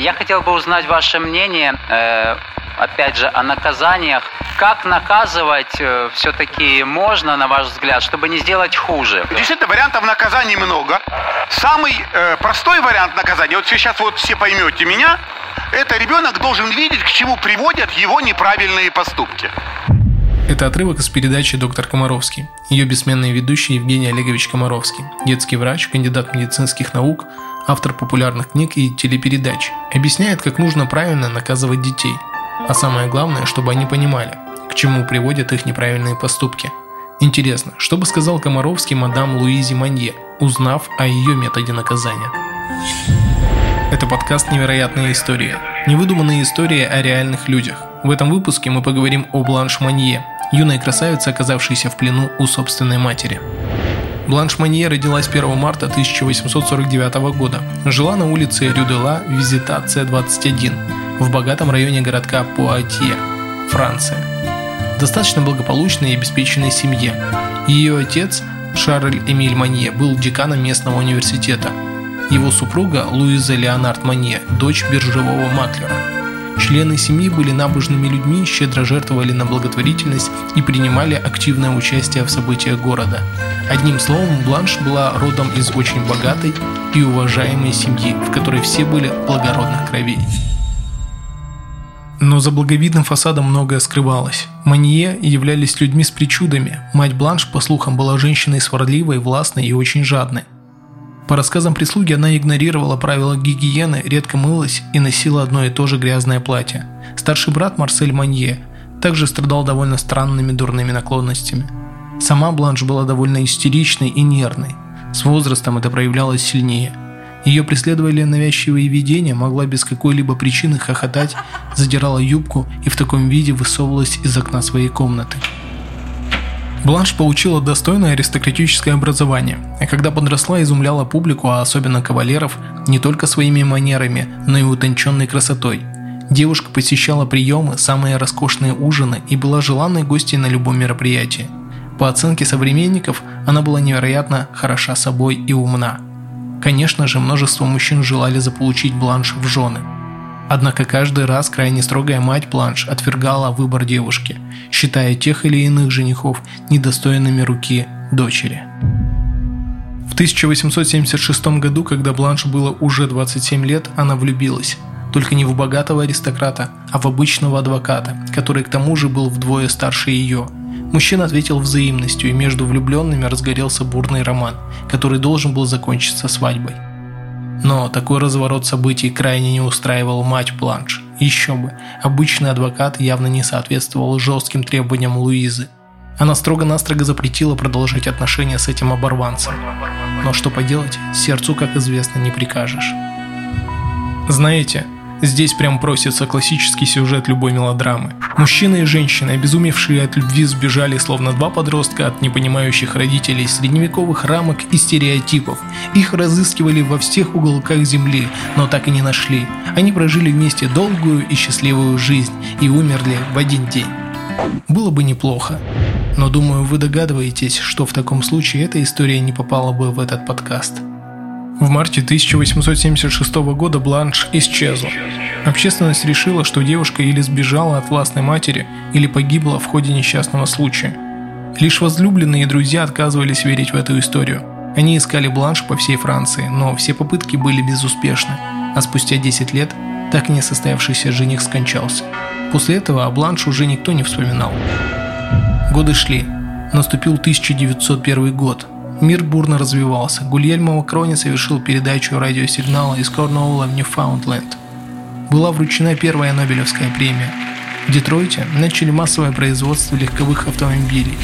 Я хотел бы узнать ваше мнение, э, опять же, о наказаниях. Как наказывать э, все-таки можно, на ваш взгляд, чтобы не сделать хуже? Действительно, вариантов наказаний много. Самый э, простой вариант наказания, вот сейчас вот все поймете меня, это ребенок должен видеть, к чему приводят его неправильные поступки. Это отрывок из передачи «Доктор Комаровский». Ее бессменный ведущий Евгений Олегович Комаровский, детский врач, кандидат медицинских наук, автор популярных книг и телепередач, объясняет, как нужно правильно наказывать детей. А самое главное, чтобы они понимали, к чему приводят их неправильные поступки. Интересно, что бы сказал Комаровский мадам Луизе Манье, узнав о ее методе наказания? Это подкаст «Невероятная история». Невыдуманные истории о реальных людях. В этом выпуске мы поговорим о Бланш Манье, юной красавице, оказавшейся в плену у собственной матери. Бланш Манье родилась 1 марта 1849 года. Жила на улице Рюдела, Визитация 21, в богатом районе городка Пуатье, Франция. Достаточно благополучной и обеспеченной семье. Ее отец, Шарль Эмиль Манье, был деканом местного университета. Его супруга Луиза Леонард Манье, дочь биржевого маклера – Члены семьи были набожными людьми, щедро жертвовали на благотворительность и принимали активное участие в событиях города. Одним словом, Бланш была родом из очень богатой и уважаемой семьи, в которой все были благородных кровей. Но за благовидным фасадом многое скрывалось. Манье являлись людьми с причудами. Мать Бланш, по слухам, была женщиной сварливой, властной и очень жадной. По рассказам прислуги, она игнорировала правила гигиены, редко мылась и носила одно и то же грязное платье. Старший брат Марсель Манье также страдал довольно странными дурными наклонностями. Сама Бланш была довольно истеричной и нервной. С возрастом это проявлялось сильнее. Ее преследовали навязчивые видения, могла без какой-либо причины хохотать, задирала юбку и в таком виде высовывалась из окна своей комнаты. Бланш получила достойное аристократическое образование, а когда подросла, изумляла публику, а особенно кавалеров, не только своими манерами, но и утонченной красотой. Девушка посещала приемы, самые роскошные ужины и была желанной гостьей на любом мероприятии. По оценке современников, она была невероятно хороша собой и умна. Конечно же, множество мужчин желали заполучить Бланш в жены – Однако каждый раз крайне строгая мать Планш отвергала выбор девушки, считая тех или иных женихов недостойными руки дочери. В 1876 году, когда Бланш было уже 27 лет, она влюбилась. Только не в богатого аристократа, а в обычного адвоката, который к тому же был вдвое старше ее. Мужчина ответил взаимностью, и между влюбленными разгорелся бурный роман, который должен был закончиться свадьбой. Но такой разворот событий крайне не устраивал мать Бланш. Еще бы, обычный адвокат явно не соответствовал жестким требованиям Луизы. Она строго-настрого запретила продолжать отношения с этим оборванцем. Но что поделать, сердцу, как известно, не прикажешь. Знаете, Здесь прям просится классический сюжет любой мелодрамы. Мужчина и женщина, обезумевшие от любви, сбежали словно два подростка от непонимающих родителей средневековых рамок и стереотипов. Их разыскивали во всех уголках земли, но так и не нашли. Они прожили вместе долгую и счастливую жизнь и умерли в один день. Было бы неплохо. Но думаю, вы догадываетесь, что в таком случае эта история не попала бы в этот подкаст. В марте 1876 года Бланш исчезла. Общественность решила, что девушка или сбежала от властной матери, или погибла в ходе несчастного случая. Лишь возлюбленные и друзья отказывались верить в эту историю. Они искали Бланш по всей Франции, но все попытки были безуспешны, а спустя 10 лет так и не состоявшийся жених скончался. После этого о Бланш уже никто не вспоминал. Годы шли. Наступил 1901 год, Мир бурно развивался. Гульельмо Макрони совершил передачу радиосигнала из Корнуолла в Ньюфаундленд. Была вручена первая Нобелевская премия. В Детройте начали массовое производство легковых автомобилей.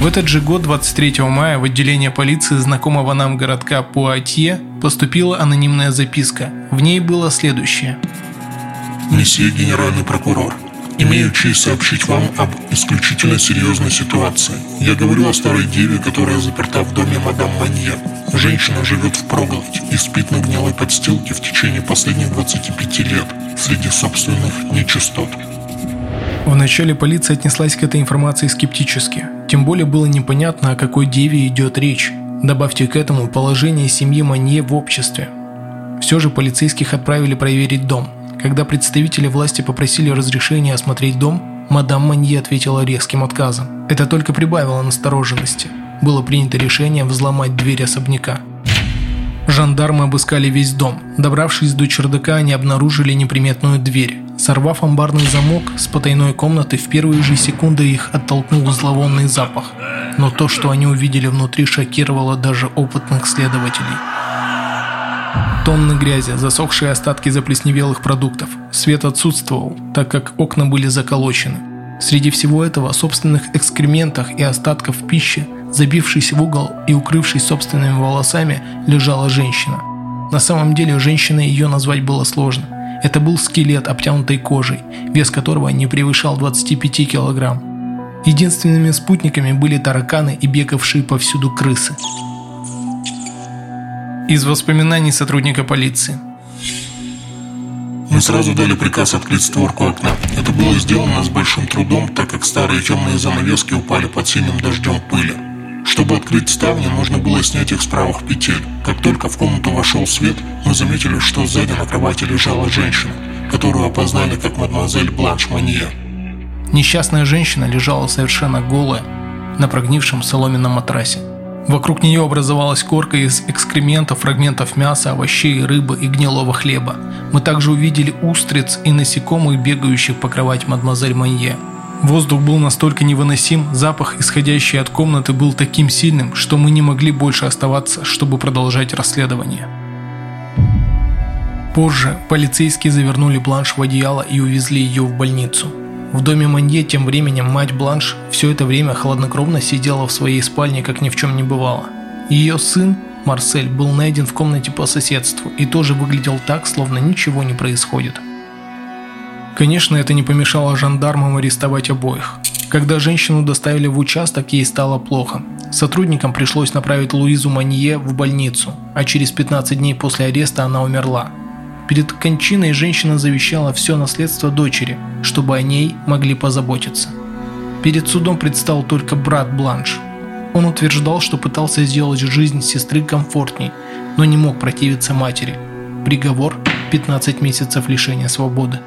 В этот же год, 23 мая, в отделение полиции знакомого нам городка Пуатье поступила анонимная записка. В ней было следующее. Месье генеральный прокурор, Имею честь сообщить вам об исключительно серьезной ситуации. Я говорю о старой деве, которая заперта в доме мадам Манье. Женщина живет в проголоде и спит на гнилой подстилке в течение последних 25 лет среди собственных нечистот. Вначале полиция отнеслась к этой информации скептически. Тем более было непонятно, о какой деве идет речь. Добавьте к этому положение семьи Манье в обществе. Все же полицейских отправили проверить дом. Когда представители власти попросили разрешения осмотреть дом, мадам Манье ответила резким отказом. Это только прибавило настороженности. Было принято решение взломать дверь особняка. Жандармы обыскали весь дом. Добравшись до чердака, они обнаружили неприметную дверь. Сорвав амбарный замок с потайной комнаты, в первые же секунды их оттолкнул зловонный запах. Но то, что они увидели внутри, шокировало даже опытных следователей. Тонны грязи, засохшие остатки заплесневелых продуктов. Свет отсутствовал, так как окна были заколочены. Среди всего этого, собственных экскрементах и остатков пищи, забившись в угол и укрывшись собственными волосами, лежала женщина. На самом деле, женщиной ее назвать было сложно. Это был скелет, обтянутый кожей, вес которого не превышал 25 килограмм. Единственными спутниками были тараканы и бегавшие повсюду крысы. Из воспоминаний сотрудника полиции. Мы сразу дали приказ открыть створку окна. Это было сделано с большим трудом, так как старые темные занавески упали под сильным дождем пыли. Чтобы открыть ставни, нужно было снять их с правых петель. Как только в комнату вошел свет, мы заметили, что сзади на кровати лежала женщина, которую опознали как мадемуазель Бланш Манье. Несчастная женщина лежала совершенно голая на прогнившем соломенном матрасе. Вокруг нее образовалась корка из экскрементов, фрагментов мяса, овощей, рыбы и гнилого хлеба. Мы также увидели устриц и насекомых, бегающих по кровати мадемуазель Манье. Воздух был настолько невыносим, запах, исходящий от комнаты, был таким сильным, что мы не могли больше оставаться, чтобы продолжать расследование. Позже полицейские завернули Бланш в одеяло и увезли ее в больницу. В доме Манье тем временем мать Бланш все это время хладнокровно сидела в своей спальне, как ни в чем не бывало. Ее сын, Марсель, был найден в комнате по соседству и тоже выглядел так, словно ничего не происходит. Конечно, это не помешало жандармам арестовать обоих. Когда женщину доставили в участок, ей стало плохо. Сотрудникам пришлось направить Луизу Манье в больницу, а через 15 дней после ареста она умерла. Перед кончиной женщина завещала все наследство дочери, чтобы о ней могли позаботиться. Перед судом предстал только брат Бланш. Он утверждал, что пытался сделать жизнь сестры комфортней, но не мог противиться матери. Приговор – 15 месяцев лишения свободы.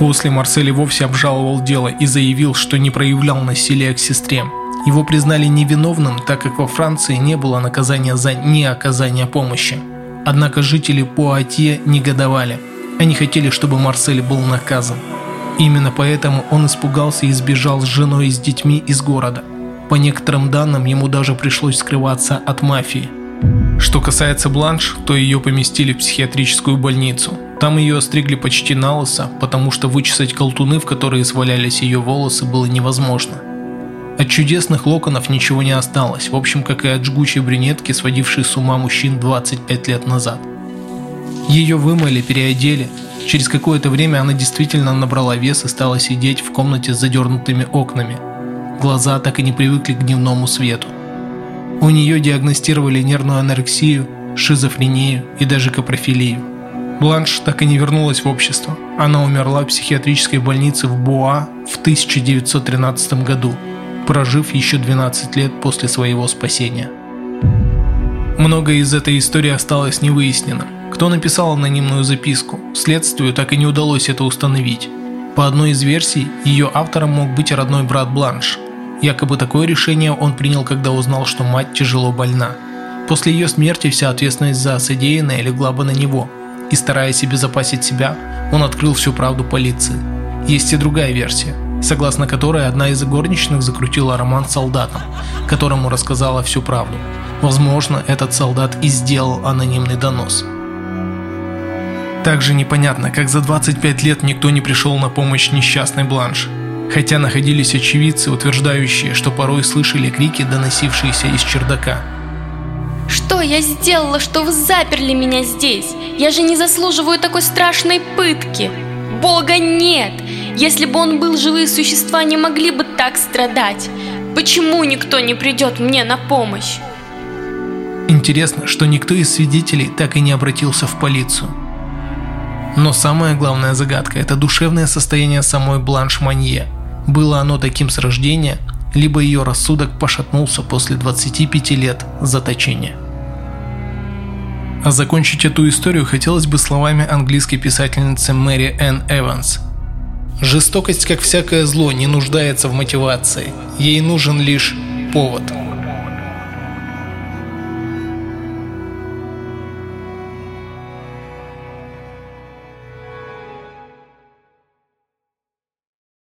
После Марсель вовсе обжаловал дело и заявил, что не проявлял насилия к сестре. Его признали невиновным, так как во Франции не было наказания за неоказание помощи. Однако жители Пуатье негодовали. Они хотели, чтобы Марсель был наказан. Именно поэтому он испугался и сбежал с женой и с детьми из города. По некоторым данным, ему даже пришлось скрываться от мафии. Что касается Бланш, то ее поместили в психиатрическую больницу. Там ее остригли почти на лысо, потому что вычесать колтуны, в которые свалялись ее волосы, было невозможно. От чудесных локонов ничего не осталось, в общем, как и от жгучей брюнетки, сводившей с ума мужчин 25 лет назад. Ее вымыли, переодели. Через какое-то время она действительно набрала вес и стала сидеть в комнате с задернутыми окнами. Глаза так и не привыкли к дневному свету. У нее диагностировали нервную анорексию, шизофрению и даже капрофилию. Бланш так и не вернулась в общество. Она умерла в психиатрической больнице в Буа в 1913 году прожив еще 12 лет после своего спасения. Многое из этой истории осталось невыясненным. Кто написал анонимную записку? Следствию так и не удалось это установить. По одной из версий, ее автором мог быть родной брат Бланш. Якобы такое решение он принял, когда узнал, что мать тяжело больна. После ее смерти вся ответственность за содеянное легла бы на него. И стараясь обезопасить себя, он открыл всю правду полиции. Есть и другая версия согласно которой одна из горничных закрутила роман с солдатом, которому рассказала всю правду. Возможно, этот солдат и сделал анонимный донос. Также непонятно, как за 25 лет никто не пришел на помощь несчастной Бланш. Хотя находились очевидцы, утверждающие, что порой слышали крики, доносившиеся из чердака. Что я сделала, что вы заперли меня здесь? Я же не заслуживаю такой страшной пытки. Бога нет! Если бы он был, живые существа не могли бы так страдать. Почему никто не придет мне на помощь? Интересно, что никто из свидетелей так и не обратился в полицию. Но самая главная загадка – это душевное состояние самой Бланш Манье. Было оно таким с рождения, либо ее рассудок пошатнулся после 25 лет заточения. А закончить эту историю хотелось бы словами английской писательницы Мэри Энн Эванс. Жестокость, как всякое зло, не нуждается в мотивации. Ей нужен лишь повод.